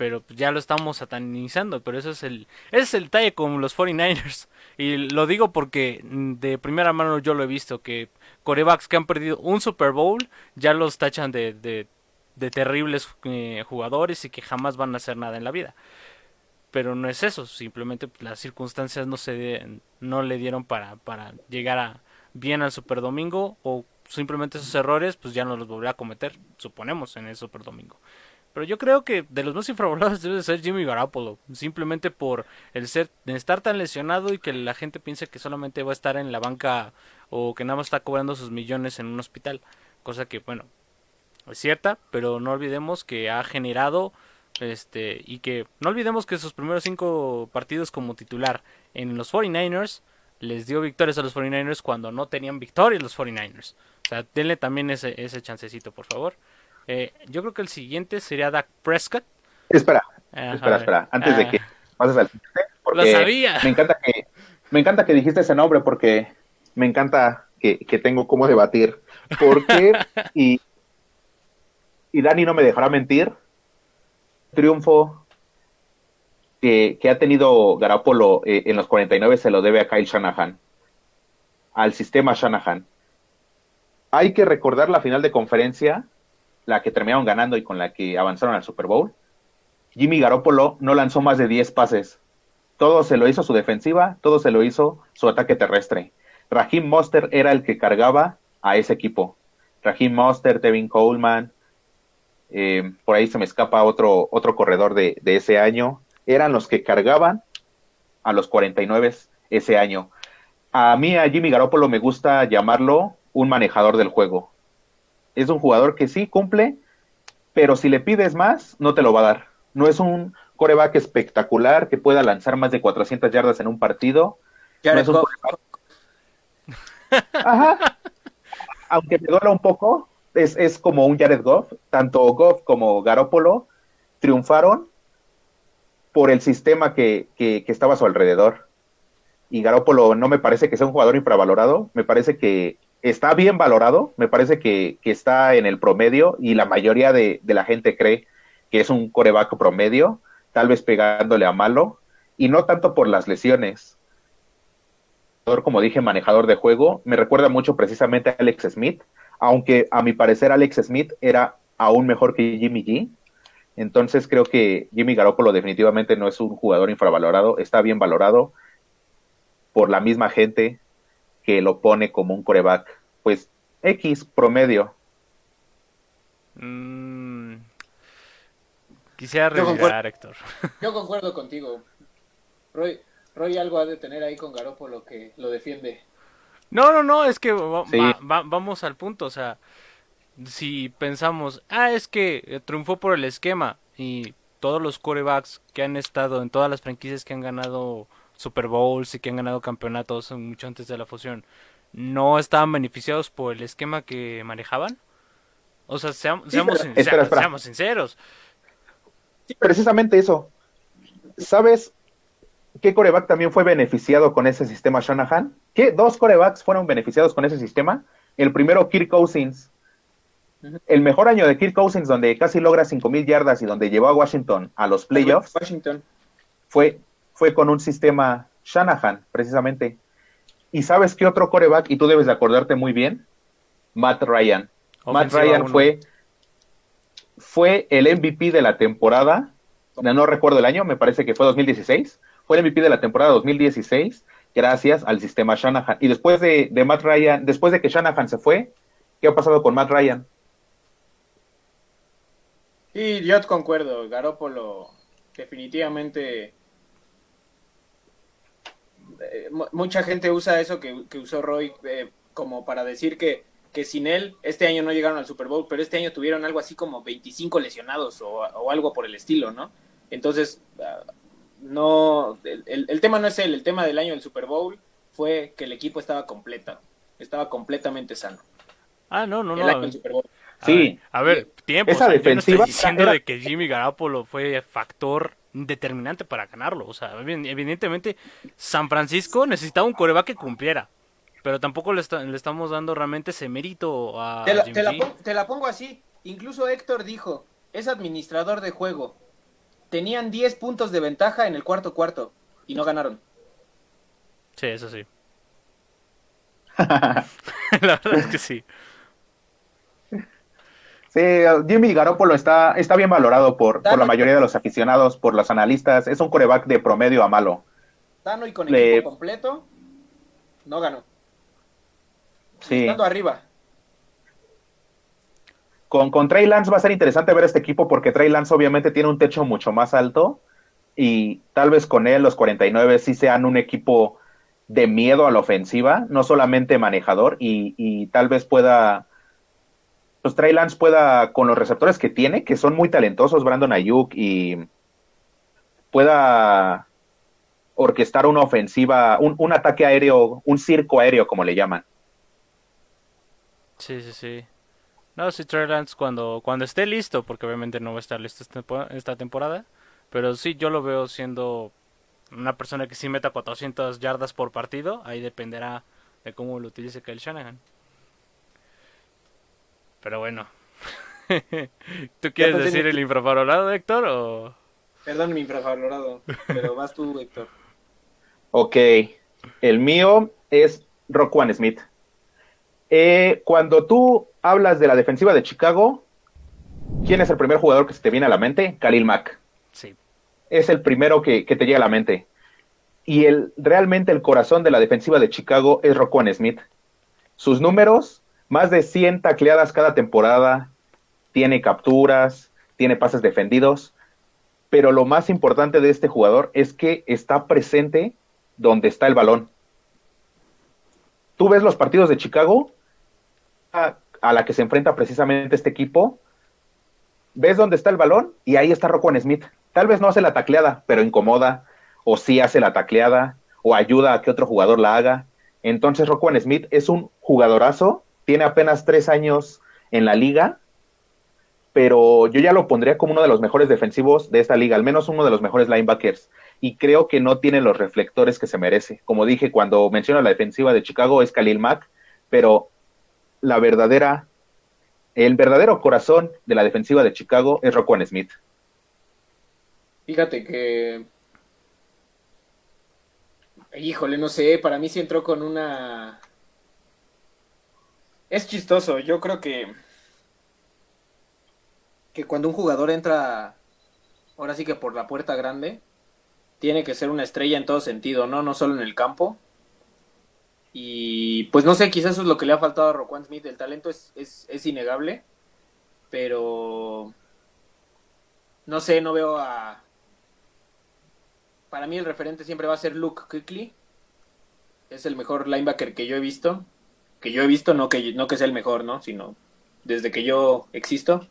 Pero ya lo estamos satanizando. Pero eso es el, ese es el detalle con los 49ers. Y lo digo porque de primera mano yo lo he visto. Que corebacks que han perdido un Super Bowl ya los tachan de, de, de terribles eh, jugadores y que jamás van a hacer nada en la vida pero no es eso, simplemente las circunstancias no se no le dieron para, para llegar a bien al Super Domingo o simplemente esos errores pues ya no los volverá a cometer, suponemos en el Super Domingo. Pero yo creo que de los más infravalorados debe ser Jimmy Garoppolo, simplemente por el ser estar tan lesionado y que la gente piense que solamente va a estar en la banca o que nada más está cobrando sus millones en un hospital, cosa que bueno, es cierta, pero no olvidemos que ha generado este, y que no olvidemos que sus primeros cinco partidos como titular en los 49ers les dio victorias a los 49ers cuando no tenían victorias los 49ers. O sea, denle también ese, ese chancecito, por favor. Eh, yo creo que el siguiente sería Dak Prescott. Espera, espera, espera. Antes de ah. que pases al siguiente. Lo sabía. Me encanta que, me encanta que dijiste ese nombre porque me encanta que, que tengo cómo debatir. Porque, y, y Dani no me dejará mentir, triunfo que, que ha tenido Garapolo eh, en los 49 se lo debe a Kyle Shanahan, al sistema Shanahan. Hay que recordar la final de conferencia, la que terminaron ganando y con la que avanzaron al Super Bowl. Jimmy Garoppolo no lanzó más de 10 pases. Todo se lo hizo su defensiva, todo se lo hizo su ataque terrestre. Raheem Monster era el que cargaba a ese equipo. Raheem Monster, Devin Coleman, eh, por ahí se me escapa otro, otro corredor de, de, ese año, eran los que cargaban a los 49 ese año. A mí, a Jimmy Garoppolo, me gusta llamarlo un manejador del juego. Es un jugador que sí cumple, pero si le pides más, no te lo va a dar. No es un coreback espectacular que pueda lanzar más de 400 yardas en un partido. No es un Ajá. Aunque me duela un poco, es, es, como un Jared Goff. Tanto Goff como Garópolo triunfaron por el sistema que, que, que, estaba a su alrededor. Y Garópolo no me parece que sea un jugador infravalorado, me parece que está bien valorado, me parece que, que está en el promedio y la mayoría de, de, la gente cree que es un coreback promedio, tal vez pegándole a malo, y no tanto por las lesiones. Como dije, manejador de juego, me recuerda mucho precisamente a Alex Smith, aunque a mi parecer Alex Smith era aún mejor que Jimmy G. Entonces creo que Jimmy Garoppolo definitivamente no es un jugador infravalorado, está bien valorado por la misma gente que lo pone como un coreback, pues X promedio. Mm, quisiera revelar, Héctor. Yo concuerdo contigo. Roy, Roy algo ha de tener ahí con Garoppolo que lo defiende. No, no, no, es que va, sí. va, va, vamos al punto, o sea, si pensamos, ah, es que triunfó por el esquema y todos los corebacks que han estado en todas las franquicias que han ganado Super Bowls y que han ganado campeonatos mucho antes de la fusión, ¿no estaban beneficiados por el esquema que manejaban? O sea, seamos, seamos, sí, espera, espera, espera. seamos sinceros. Sí, precisamente eso. ¿Sabes qué coreback también fue beneficiado con ese sistema Shanahan? ¿Qué dos corebacks fueron beneficiados con ese sistema? El primero, Kirk Cousins. El mejor año de Kirk Cousins, donde casi logra 5.000 yardas y donde llevó a Washington a los playoffs, Washington. Fue, fue con un sistema Shanahan, precisamente. ¿Y sabes qué otro coreback? Y tú debes de acordarte muy bien. Matt Ryan. Ofensiva Matt Ryan uno. fue, fue el MVP de la temporada. No recuerdo el año, me parece que fue 2016 fue el MVP de la temporada 2016 gracias al sistema Shanahan. Y después de, de, Matt Ryan, después de que Shanahan se fue, ¿qué ha pasado con Matt Ryan? Y yo concuerdo, Garópolo definitivamente eh, mucha gente usa eso que, que usó Roy eh, como para decir que, que, sin él este año no llegaron al Super Bowl, pero este año tuvieron algo así como 25 lesionados o, o algo por el estilo, ¿no? Entonces, uh, no, el, el, tema no es él, el tema del año del Super Bowl fue que el equipo estaba completa, estaba completamente sano. Ah, no, no, el no. Año del Super Bowl. Sí. A ver, a ver tiempo. Esa o sea, defensiva yo no estoy diciendo era... de que Jimmy Garoppolo fue factor determinante para ganarlo. O sea, evidentemente San Francisco necesitaba un coreback que cumpliera. Pero tampoco le, está, le estamos dando realmente ese mérito a te la, Jimmy te, la pongo, te la pongo así. Incluso Héctor dijo, es administrador de juego tenían 10 puntos de ventaja en el cuarto cuarto y no ganaron. Sí, eso sí. La verdad es que sí. Sí, Jimmy Garoppolo está, está bien valorado por, por la mayoría de los aficionados, por los analistas. Es un coreback de promedio a malo. Sano y con Le... equipo completo, no ganó. Sí. Estando arriba. Con, con Trey Lance va a ser interesante ver este equipo porque Trey Lance obviamente tiene un techo mucho más alto y tal vez con él los 49 sí sean un equipo de miedo a la ofensiva, no solamente manejador y, y tal vez pueda, pues Trey pueda con los receptores que tiene, que son muy talentosos, Brandon Ayuk y pueda orquestar una ofensiva, un, un ataque aéreo, un circo aéreo como le llaman. Sí, sí, sí. No, si Trey cuando, cuando esté listo, porque obviamente no va a estar listo esta temporada, pero sí yo lo veo siendo una persona que sí meta 400 yardas por partido, ahí dependerá de cómo lo utilice Kyle Shanahan. Pero bueno. ¿Tú quieres decir el infravalorado, Héctor? O... Perdón, mi infravalorado, pero vas tú, Héctor. Ok, el mío es Rockwan Smith. Eh, cuando tú hablas de la defensiva de Chicago, ¿quién es el primer jugador que se te viene a la mente? Khalil Mack. Sí. Es el primero que, te llega a la mente. Y el, realmente el corazón de la defensiva de Chicago es Roquan Smith. Sus números, más de 100 tacleadas cada temporada, tiene capturas, tiene pases defendidos, pero lo más importante de este jugador es que está presente donde está el balón. Tú ves los partidos de Chicago a, la que se enfrenta precisamente este equipo, ves dónde está el balón y ahí está Roquan Smith. Tal vez no hace la tacleada, pero incomoda, o sí hace la tacleada, o ayuda a que otro jugador la haga. Entonces Roquan Smith es un jugadorazo, tiene apenas tres años en la liga, pero yo ya lo pondría como uno de los mejores defensivos de esta liga, al menos uno de los mejores linebackers. Y creo que no tiene los reflectores que se merece. Como dije, cuando menciono la defensiva de Chicago es Khalil Mack, pero la verdadera, el verdadero corazón de la defensiva de Chicago es Roquan Smith. Fíjate que. Híjole, no sé, para mí sí entró con una. Es chistoso, yo creo que. Que cuando un jugador entra. Ahora sí que por la puerta grande. Tiene que ser una estrella en todo sentido, ¿no? No solo en el campo. Y pues no sé, quizás eso es lo que le ha faltado a Roquan Smith. El talento es, es, innegable, pero no sé, no veo a... Para mí el referente siempre va a ser Luke Quickly. Es el mejor linebacker que yo he visto. Que yo he visto, no que, no que sea el mejor, ¿no? Sino desde que yo existo.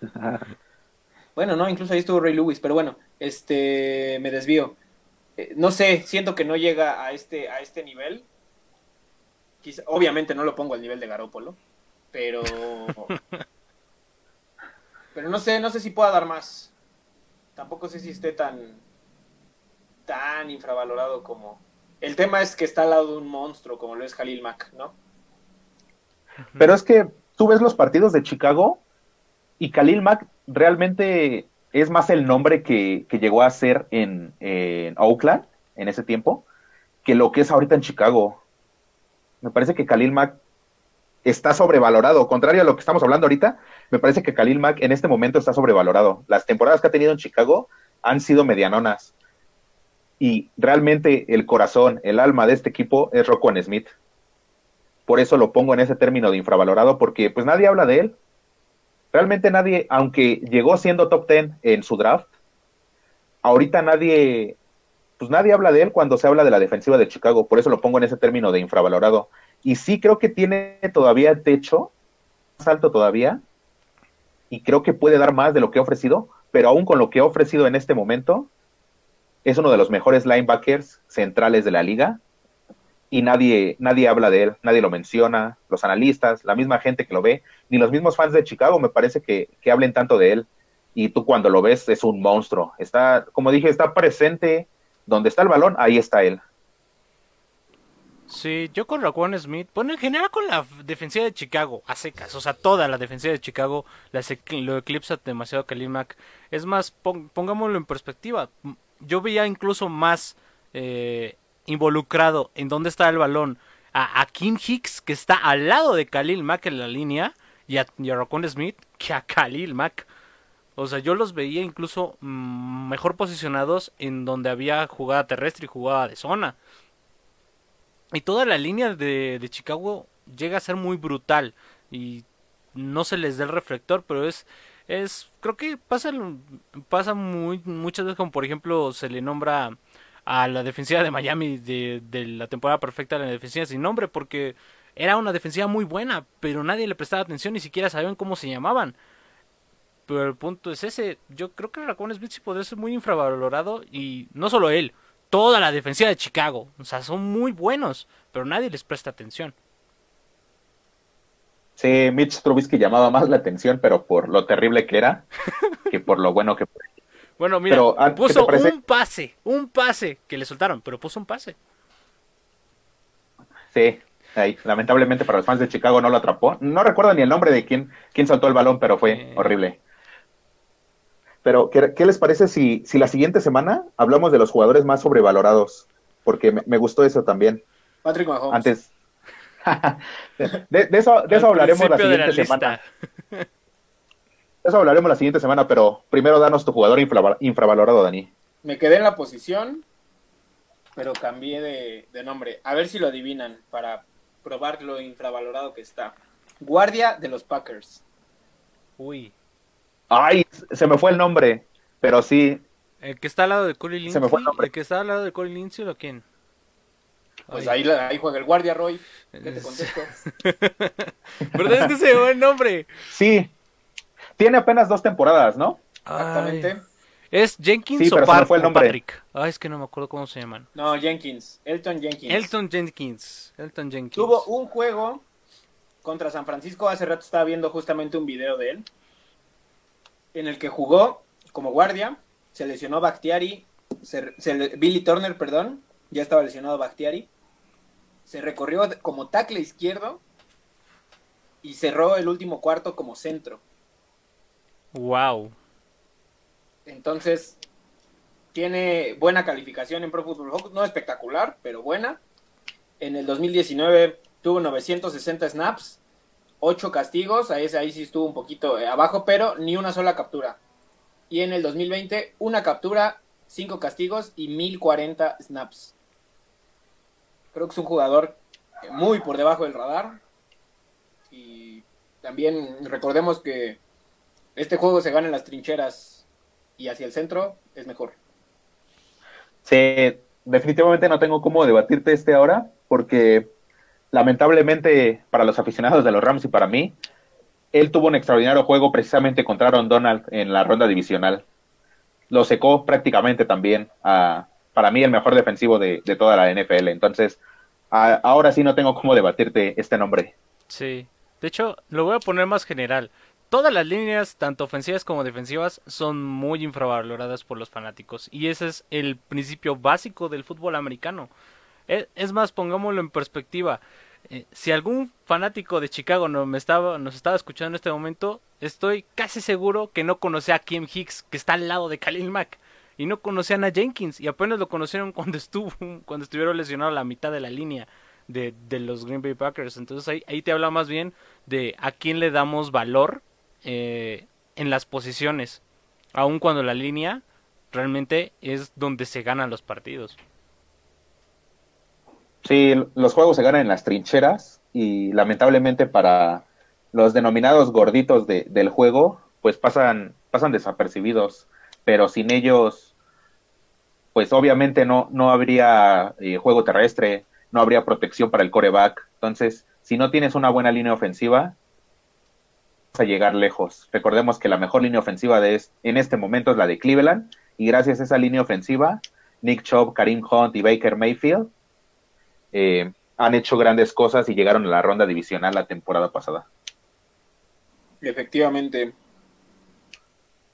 bueno, no, incluso ahí estuvo Ray Lewis, pero bueno, este me desvío. Eh, no sé, siento que no llega a este, a este nivel. obviamente no lo pongo al nivel de Garópolo, pero. pero no sé, no sé si pueda dar más. Tampoco sé si esté tan. tan infravalorado como. El tema es que está al lado de un monstruo como lo es Jalil Mack, ¿no? Pero es que tú ves los partidos de Chicago y Khalil Mack realmente es más el nombre que, llegó a ser en, Oakland en ese tiempo que lo que es ahorita en Chicago. Me parece que Khalil Mack está sobrevalorado. Contrario a lo que estamos hablando ahorita, me parece que Khalil Mack en este momento está sobrevalorado. Las temporadas que ha tenido en Chicago han sido medianonas. Y realmente el corazón, el alma de este equipo es Roquan Smith. Por eso lo pongo en ese término de infravalorado, porque pues nadie habla de él realmente nadie, aunque llegó siendo top 10 en su draft, ahorita nadie, pues nadie habla de él cuando se habla de la defensiva de Chicago, por eso lo pongo en ese término de infravalorado. Y sí creo que tiene todavía techo, más alto todavía, y creo que puede dar más de lo que ha ofrecido, pero aún con lo que ha ofrecido en este momento, es uno de los mejores linebackers centrales de la liga y nadie, nadie habla de él, nadie lo menciona, los analistas, la misma gente que lo ve, ni los mismos fans de Chicago me parece que, hablen tanto de él. Y tú cuando lo ves es un monstruo. Está, como dije, está presente donde está el balón, ahí está él. Sí, yo con Raquan Smith, bueno, en general con la defensiva de Chicago, a secas, o sea, toda la defensiva de Chicago lo eclipsa demasiado Khalil. Es más, pongámoslo en perspectiva, yo veía incluso más eh, involucrado en dónde está el balón a, Kim Hicks, que está al lado de Khalil Mack en la línea, y a, y Smith, que a Khalil Mack. O sea, yo los veía incluso mm, mejor posicionados en donde había jugada terrestre y jugada de zona. Y toda la línea de, de Chicago llega a ser muy brutal. Y no se les da el reflector, pero es es creo que pasa pasa muy muchas veces como por ejemplo se le nombra a la defensiva de Miami de, la temporada perfecta de la defensiva sin nombre porque era una defensiva muy buena, pero nadie le prestaba atención, ni siquiera sabían cómo se llamaban. Pero el punto es ese, yo creo que Raccoon Smith sí podría ser muy infravalorado y no solo él, toda la defensiva de Chicago, o sea, son muy buenos, pero nadie les presta atención. Sí, Mitch Trubisky llamaba más la atención, pero por lo terrible que era, que por lo bueno que fue. Bueno, mira, Pero, ah, ¿qué puso un pase, un pase que le soltaron, pero puso un pase. Sí, ahí, lamentablemente para los fans de Chicago no lo atrapó. No recuerdo ni el nombre de quién, quién soltó el balón, pero fue Eh. horrible. Pero, ¿qué, qué les parece si, si la siguiente semana hablamos de los jugadores más sobrevalorados? Porque me, me gustó eso también. Patrick Mahomes. Antes. De, de eso, de eso hablaremos la siguiente semana. De eso hablaremos la siguiente semana, pero primero danos tu jugador infra- infravalorado, Dani. Me quedé en la posición, pero cambié de, de nombre. A ver si lo adivinan para probar lo infravalorado que está. Guardia de los Packers. Uy, Ay, se me fue el nombre, pero sí, el que está al lado de Corey Lindsey, Se me fue el nombre. el que está al lado de Corey Lindsey o quién? Pues ahí, ahí juega el guardia, Roy. ¿Qué te contesto? ¿Verdad es que se llevó el nombre? sí. Tiene apenas dos temporadas, ¿no? Exactamente. Ay. ¿Es Jenkins Sí, o, pero se me Par- fue el o nombre. Patrick? Ay, es que no me acuerdo cómo se llaman. No, Jenkins. Elton Jenkins. Elton Jenkins. Elton Jenkins. Tuvo un juego contra San Francisco. Hace rato estaba viendo justamente un video de él. En el que jugó como guardia. Se lesionó Bakhtiari. se- se le- Billy Turner, perdón. Ya estaba lesionado Bakhtiari. Se recorrió como tackle izquierdo. Y cerró el último cuarto como centro. Wow. Entonces, tiene buena calificación en Pro Football Focus, no espectacular, pero buena. En el 2019 tuvo 960 snaps, 8 castigos, ahí, ahí sí estuvo un poquito eh, abajo, pero ni una sola captura. Y en el 2020, una captura, 5 castigos y 1040 snaps. Creo que es un jugador muy por debajo del radar. Y también recordemos que este juego se gana en las trincheras y hacia el centro es mejor. Sí, definitivamente no tengo cómo debatirte este ahora, porque lamentablemente para los aficionados de los Rams y para mí, él tuvo un extraordinario juego precisamente contra Aaron Donald en la ronda divisional. Lo secó prácticamente también a, para mí, el mejor defensivo de, de toda la NFL. Entonces, ahora sí no tengo cómo debatirte este nombre. Sí. De hecho, lo voy a poner más general. Todas las líneas, tanto ofensivas como defensivas, son muy infravaloradas por los fanáticos. Y ese es el principio básico del fútbol americano. E- Es más, pongámoslo en perspectiva. Eh, si algún fanático de Chicago no me estaba, nos estaba escuchando en este momento, estoy casi seguro que no conocía a Kim Hicks, que está al lado de Khalil Mack. Y no conocían a Jenkins. Y apenas lo conocieron cuando estuvo, cuando estuvieron lesionados a la mitad de la línea de, de los Green Bay Packers. Entonces ahí, ahí te habla más bien de a quién le damos valor eh, en las posiciones. Aun cuando la línea realmente es donde se ganan los partidos. Sí, los juegos se ganan en las trincheras y lamentablemente para los denominados gorditos de- del juego, pues pasan, pasan desapercibidos, pero sin ellos, pues obviamente no, no habría eh, juego terrestre, no habría protección para el coreback. Entonces, si no tienes una buena línea ofensiva, vas a llegar lejos. Recordemos que la mejor línea ofensiva de es- en este momento es la de Cleveland y gracias a esa línea ofensiva, Nick Chubb, Karim Hunt y Baker Mayfield eh, han hecho grandes cosas y llegaron a la ronda divisional la temporada pasada. Efectivamente.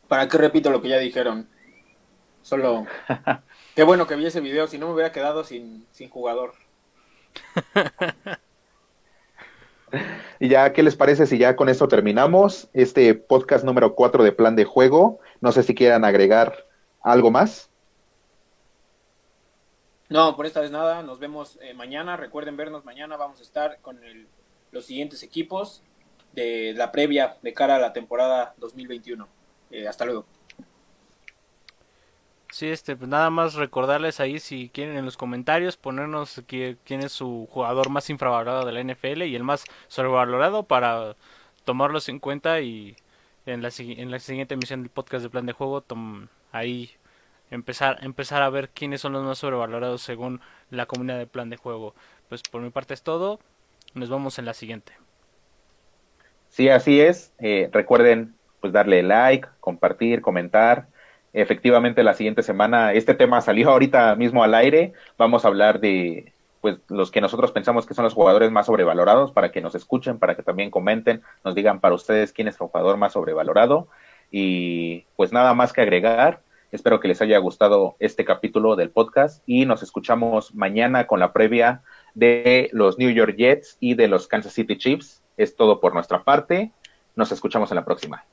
¿Para qué repito lo que ya dijeron? Solo. Qué bueno que vi ese video, si no me hubiera quedado sin, sin jugador. Y ya, ¿qué les parece si ya con esto terminamos este podcast número 4 de plan de juego? No sé si quieran agregar algo más. No, por esta vez nada. Nos vemos eh, mañana. Recuerden vernos mañana. Vamos a estar con el- los siguientes equipos de la previa de cara a la temporada 2021. Eh, hasta luego. Sí, este, pues nada más recordarles ahí si quieren en los comentarios ponernos qui- quién es su jugador más infravalorado de la NFL y el más sobrevalorado para tomarlos en cuenta y en la, en la siguiente emisión del podcast de plan de juego tom- ahí empezar empezar a ver quiénes son los más sobrevalorados según la comunidad de plan de juego. Pues por mi parte es todo. Nos vemos en la siguiente. Sí, así es. Eh, recuerden pues darle like, compartir, comentar. Efectivamente, la siguiente semana este tema salió ahorita mismo al aire. Vamos a hablar de pues los que nosotros pensamos que son los jugadores más sobrevalorados para que nos escuchen, para que también comenten, nos digan para ustedes quién es el jugador más sobrevalorado y pues nada más que agregar. Espero que les haya gustado este capítulo del podcast y nos escuchamos mañana con la previa de los New York Jets y de los Kansas City Chiefs. Es todo por nuestra parte. Nos escuchamos en la próxima.